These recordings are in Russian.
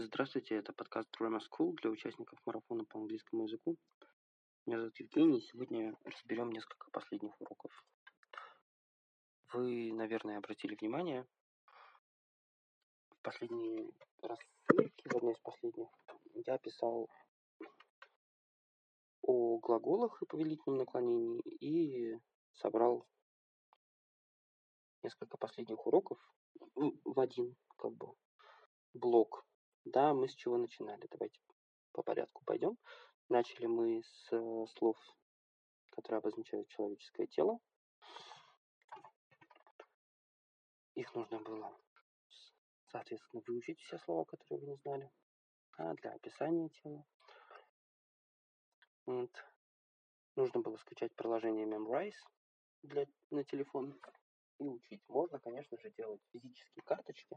Здравствуйте, это подкаст Grammar School для участников марафона по английскому языку. Меня зовут Евгений, и сегодня разберем несколько последних уроков. Вы, наверное, обратили внимание, в последний раз в одной из последних, я писал о глаголах и повелительном наклонении и собрал несколько последних уроков в один как бы блок. Да, мы с чего начинали? Давайте по порядку пойдем. Начали мы с э, слов, которые обозначают человеческое тело. Их нужно было, соответственно, выучить все слова, которые вы не знали, а для описания тела. Вот. Нужно было скачать приложение Memrise для, на телефон и учить. Можно, конечно же, делать физические карточки.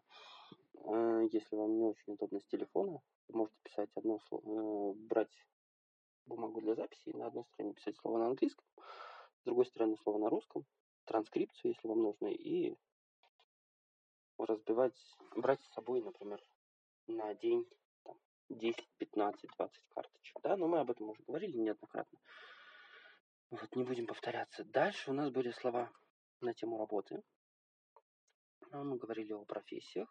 Э, если вам не очень удобно с телефона, можете писать одно слово, э, брать бумагу для записи и на одной стороне писать слово на английском, с другой стороны слово на русском, транскрипцию, если вам нужно, и разбивать, брать с собой, например, на день 10, 15, 20 карточек. Да, но мы об этом уже говорили неоднократно. Вот, не будем повторяться. Дальше у нас были слова на тему работы. Мы говорили о профессиях,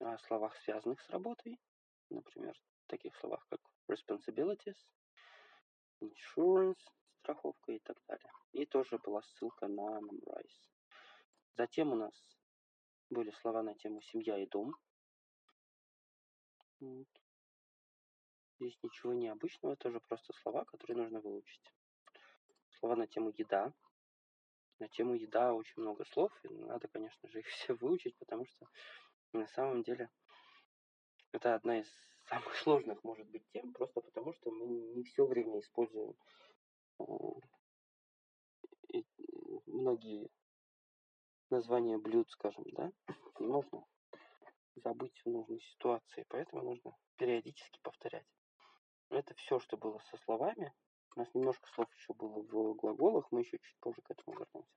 о словах, связанных с работой. Например, таких словах, как responsibilities, insurance, страховка и так далее. И тоже была ссылка на Memrise. Затем у нас были слова на тему семья и дом. Вот. Здесь ничего необычного, тоже просто слова, которые нужно выучить. Слова на тему еда. На тему еда очень много слов, и надо, конечно же, их все выучить, потому что на самом деле это одна из самых сложных, может быть, тем, просто потому что мы не все время используем многие названия блюд, скажем, да, можно забыть в нужной ситуации, поэтому нужно периодически повторять. Это все, что было со словами. У нас немножко слов еще было в глаголах, мы еще чуть позже к этому вернемся.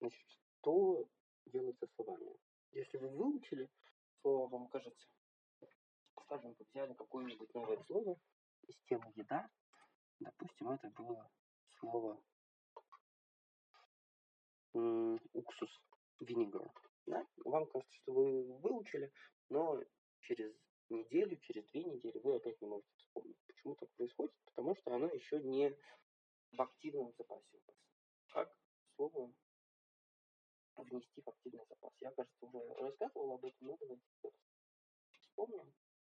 Значит, что делается словами? Если вы выучили слово, вам кажется, скажем, вы взяли какое-нибудь новое слово из темы еда, допустим, это было слово уксус, винегар. Да? Вам кажется, что вы выучили, но через неделю, через две недели вы опять не можете вспомнить. Почему так происходит? Потому что оно еще не в активном запасе у вас. Как слово внести в активный запас? Я, кажется, уже рассказывал об этом, но давайте вспомним.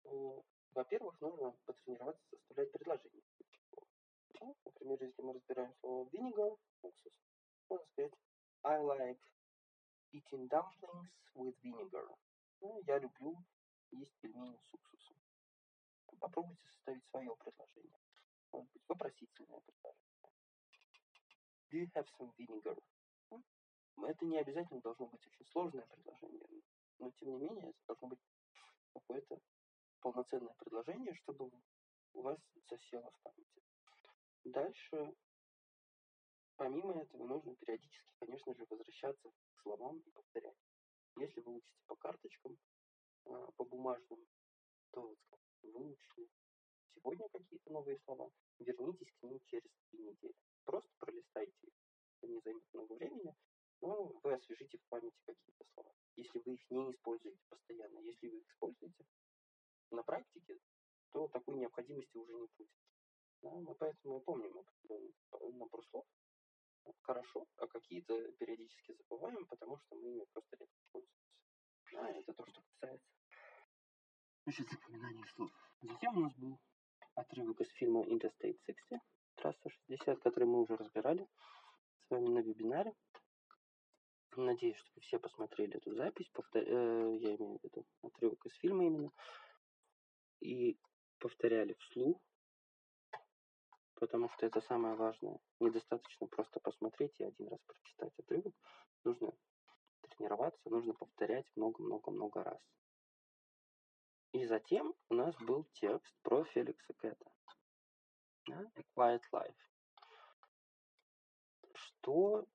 Э, во-первых, нужно потренироваться составлять предложение. Ну, например, если мы разбираем слово vinegar, уксус, можно сказать I like eating dumplings with vinegar. Ну, я люблю есть пельмени с уксусом. Попробуйте составить свое предложение. Может быть, вопросительное предложение. Do you have some vinegar? Это не обязательно должно быть очень сложное предложение, но тем не менее это должно быть какое-то полноценное предложение, чтобы у вас засело в памяти. Дальше, помимо этого, нужно периодически, конечно же, возвращаться к словам и повторять. Если вы учите по карточкам, а, по бумажным, то выучили сегодня какие-то новые слова, вернитесь к ним через три недели. Просто пролистайте их. Это не займет много времени, но вы освежите в памяти какие-то слова. Если вы их не используете постоянно, если вы их используете на практике, то такой необходимости уже не будет. Да, мы поэтому помним набор слов хорошо, а какие-то периодически забываем, потому что мы ими просто редко пользуемся. Да, это то, что касается значит, запоминания слов. Затем у нас был отрывок из фильма Interstate 60, трасса 60, который мы уже разбирали с вами на вебинаре. Надеюсь, что вы все посмотрели эту запись. Повтор... Э, я имею в виду отрывок из фильма именно. И повторяли вслух, потому что это самое важное. Недостаточно просто посмотреть и один раз прочитать отрывок. Нужно тренироваться, нужно повторять много-много-много раз. И затем у нас был текст про Феликса Кэта. Да? A Quiet Life. Что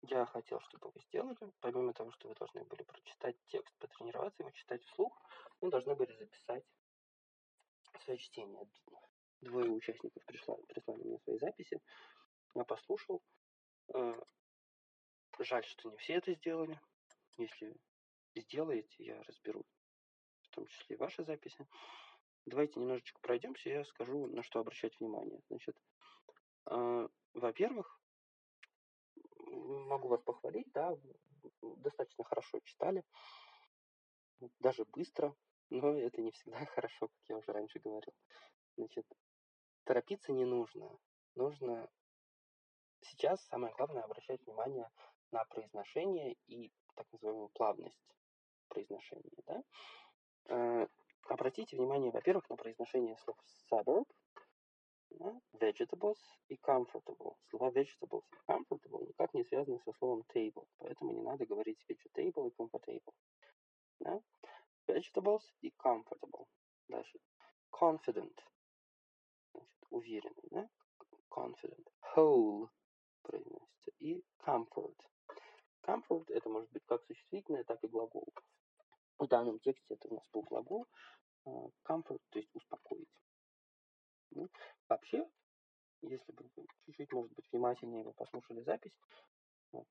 я хотел, чтобы вы сделали, помимо того, что вы должны были прочитать текст, потренироваться его читать вслух, вы должны были записать свое чтение. Двое участников прислали, прислали мне свои записи, я послушал. Э, жаль, что не все это сделали. Если сделаете, я разберу, в том числе и ваши записи. Давайте немножечко пройдемся, я скажу, на что обращать внимание. Значит, э, во-первых, могу вас похвалить, да, достаточно хорошо читали, даже быстро, но это не всегда хорошо, как я уже раньше говорил. Значит, торопиться не нужно. Нужно сейчас самое главное обращать внимание на произношение и так называемую плавность произношения. Да? Э, обратите внимание, во-первых, на произношение слов suburb, vegetables и comfortable. Слова vegetables и comfortable никак не связаны со словом table, поэтому не надо говорить vegetable и comfortable. Да? Vegetables и comfortable. Дальше. Confident. Значит, уверенный. Да? Confident. Whole произносится. И comfort. Comfort это может быть как существительное, так и глагол. В данном тексте это у нас был глагол. А, comfort, то есть успокоить. Ну, вообще, если бы вы чуть-чуть, может быть, внимательнее вы послушали запись,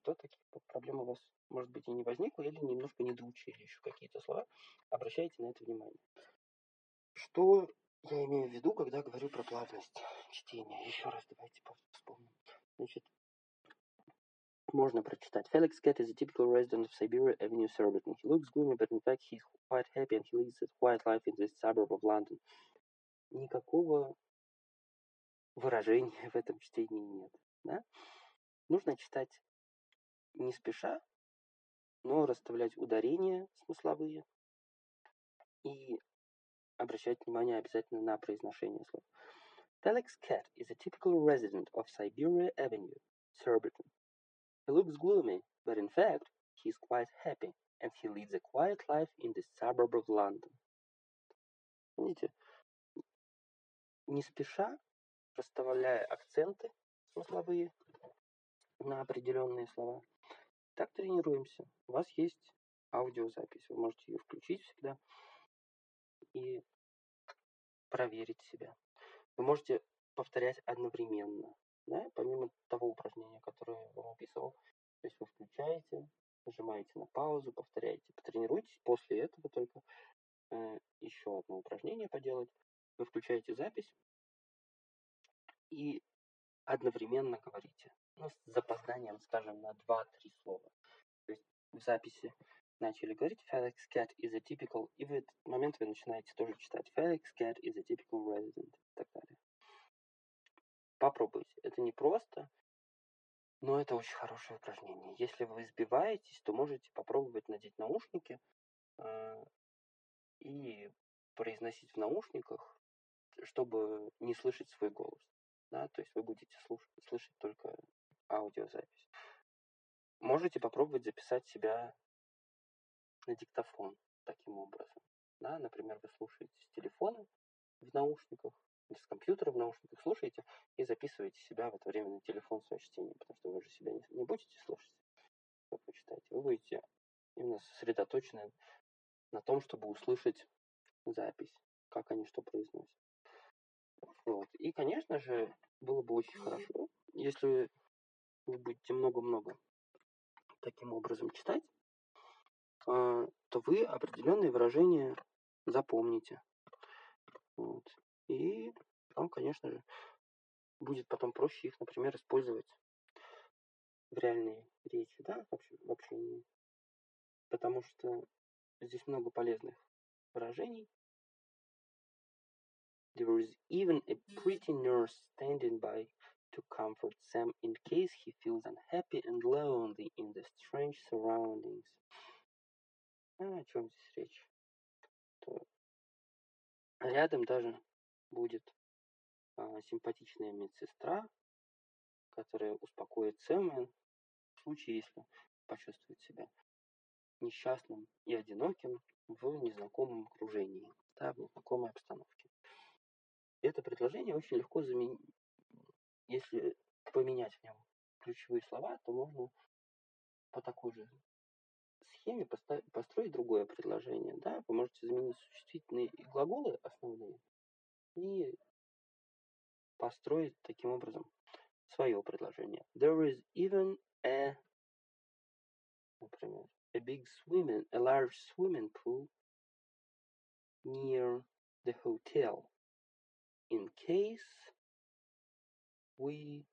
то таких проблем у вас, может быть, и не возникло, или немножко не доучили еще какие-то слова. Обращайте на это внимание. Что я имею в виду, когда говорю про плавность чтения? Еще раз давайте вспомним. Значит, можно прочитать. Felix Cat is a typical resident of Siberia Avenue, Surbiton. He looks gloomy, but in fact he's quite happy and he leads a quiet life in this suburb of London. Никакого выражения в этом чтении нет. Да? Нужно читать не спеша, но расставлять ударения смысловые и обращать внимание обязательно на произношение слов. Felix Cat is a typical resident of Siberia Avenue, Surbiton. He looks gloomy, but in fact, he is quite happy, and he leads a quiet life in the suburb of London. Видите, не спеша, расставляя акценты смысловые на определенные слова, так тренируемся. У вас есть аудиозапись, вы можете ее включить всегда и проверить себя. Вы можете повторять одновременно, да, помимо того упражнения, которое я вам описывал. То есть вы включаете, нажимаете на паузу, повторяете. Потренируйтесь после этого только э, еще одно упражнение поделать. Вы включаете запись и одновременно говорите. Ну, с запозданием, скажем, на 2-3 слова. То есть в записи начали говорить Felix Cat is a typical, и в этот момент вы начинаете тоже читать Felix Cat is a typical resident и так далее. Попробуйте. Это не просто, но это очень хорошее упражнение. Если вы избиваетесь, то можете попробовать надеть наушники э, и произносить в наушниках, чтобы не слышать свой голос. Да? То есть вы будете слушать, слышать только аудиозапись. Можете попробовать записать себя на диктофон таким образом. Да? Например, вы слушаете с телефона в наушниках, или с компьютера в наушниках слушаете и записываете себя в это время на телефон свое чтение, потому что вы же себя не, не будете слушать, как вы читаете. Вы будете именно сосредоточены на том, чтобы услышать запись, как они что произносят. Вот. И, конечно же, было бы очень хорошо, если вы будете много-много таким образом читать, а, то вы определенные выражения запомните. Вот. И вам, конечно же, будет потом проще их, например, использовать в реальной речи, да, в общении. Потому что здесь много полезных выражений. There is even a pretty nurse standing by to comfort Sam in case he feels unhappy and lonely in the strange surroundings. А о чем здесь речь? То рядом даже будет а, симпатичная медсестра, которая успокоит Сэма в случае, если почувствует себя несчастным и одиноким в незнакомом окружении, да, в незнакомой обстановке. Это предложение очень легко заменить. Если поменять в нем ключевые слова, то можно по такой же схеме построить другое предложение. Да? Вы можете заменить существительные и глаголы основные и построить таким образом свое предложение. There is even a, например, a big swimming, a large swimming pool near the hotel in case we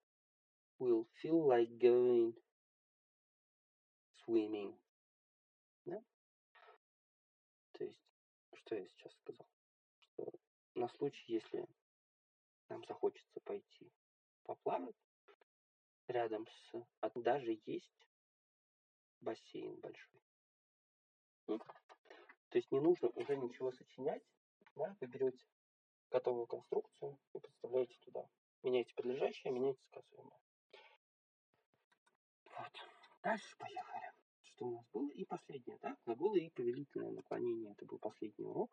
will feel like going swimming. Да? То есть, что я сейчас сказал? На случай, если нам захочется пойти поплавать, рядом с... А даже есть бассейн большой. То есть не нужно уже ничего сочинять. Да? Вы берете готовую конструкцию и подставляете туда. Меняйте подлежащее, меняйте сказуемое. Вот. Дальше поехали. Что у нас было? И последнее, да? Глаголы и повелительное наклонение. Это был последний урок.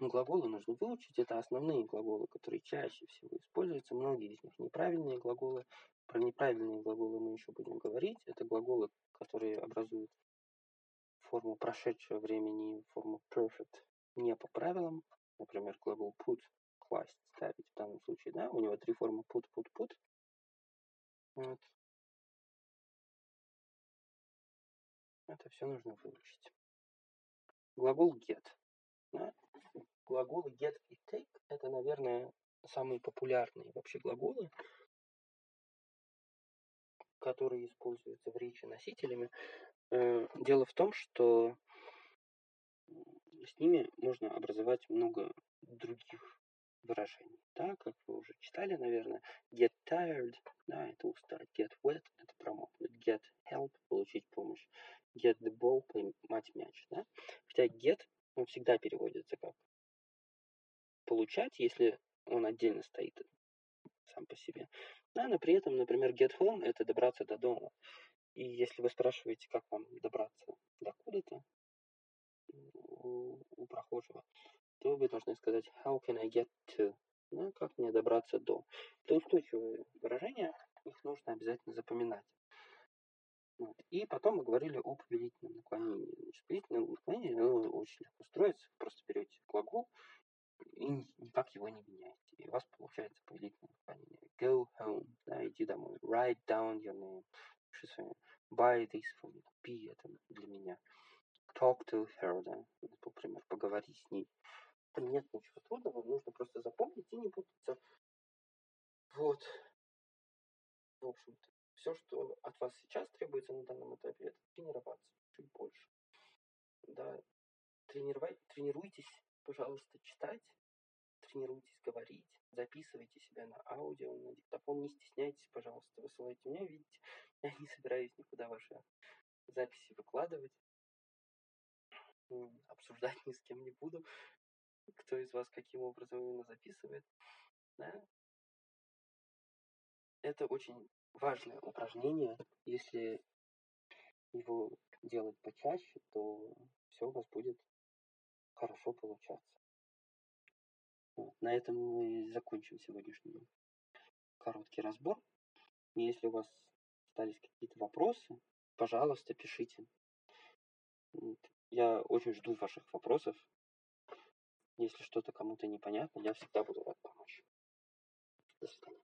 Глаголы нужно выучить. Это основные глаголы, которые чаще всего используются. Многие из них неправильные глаголы. Про неправильные глаголы мы еще будем говорить. Это глаголы, которые образуют форму прошедшего времени, форму perfect не по правилам. Например, глагол put, класть, ставить в данном случае. Да? У него три формы put, put, put. Вот. Это все нужно выучить. Глагол get. Глаголы get и take – это, наверное, самые популярные вообще глаголы, которые используются в речи носителями. Э, дело в том, что с ними можно образовать много других выражений. Да, как вы уже читали, наверное, get tired, да, это устать, get wet, это промокнуть, get help, получить помощь, get the ball, поймать мяч, да. Хотя get, он всегда переводится как получать, если он отдельно стоит сам по себе. Да, но при этом, например, get home – это добраться до дома. И если вы спрашиваете, как вам добраться до куда-то у, у прохожего, то вы должны сказать how can I get to? Ну, как мне добраться до? Это устойчивые выражения, их нужно обязательно запоминать. Вот. И потом мы говорили о повелительном наклонении. Значит, повелительное наклонение оно очень легко строится. Просто берете глагол и никак его не меняете. И у вас получается повелительное наклонение. Go home, да, иди домой. Write down your name. Пиши свое Buy this for me. Купи это для меня. Talk to her, да, например, поговори с ней. Там нет ничего трудного, нужно просто запомнить и не путаться. Вот. В общем-то, все, что от вас сейчас требуется на данном этапе, это тренироваться чуть больше. Да, тренировать, тренируйтесь, пожалуйста, читать, тренируйтесь говорить, записывайте себя на аудио, на диктофон, не стесняйтесь, пожалуйста, высылайте меня, видите, я не собираюсь никуда ваши записи выкладывать, обсуждать ни с кем не буду, кто из вас каким образом именно записывает, да. Это очень важное упражнение, если его делать почаще, то все у вас будет хорошо получаться. Вот. На этом мы закончим сегодняшний короткий разбор. Если у вас остались какие-то вопросы, пожалуйста, пишите. Я очень жду ваших вопросов. Если что-то кому-то непонятно, я всегда буду рад помочь. До свидания.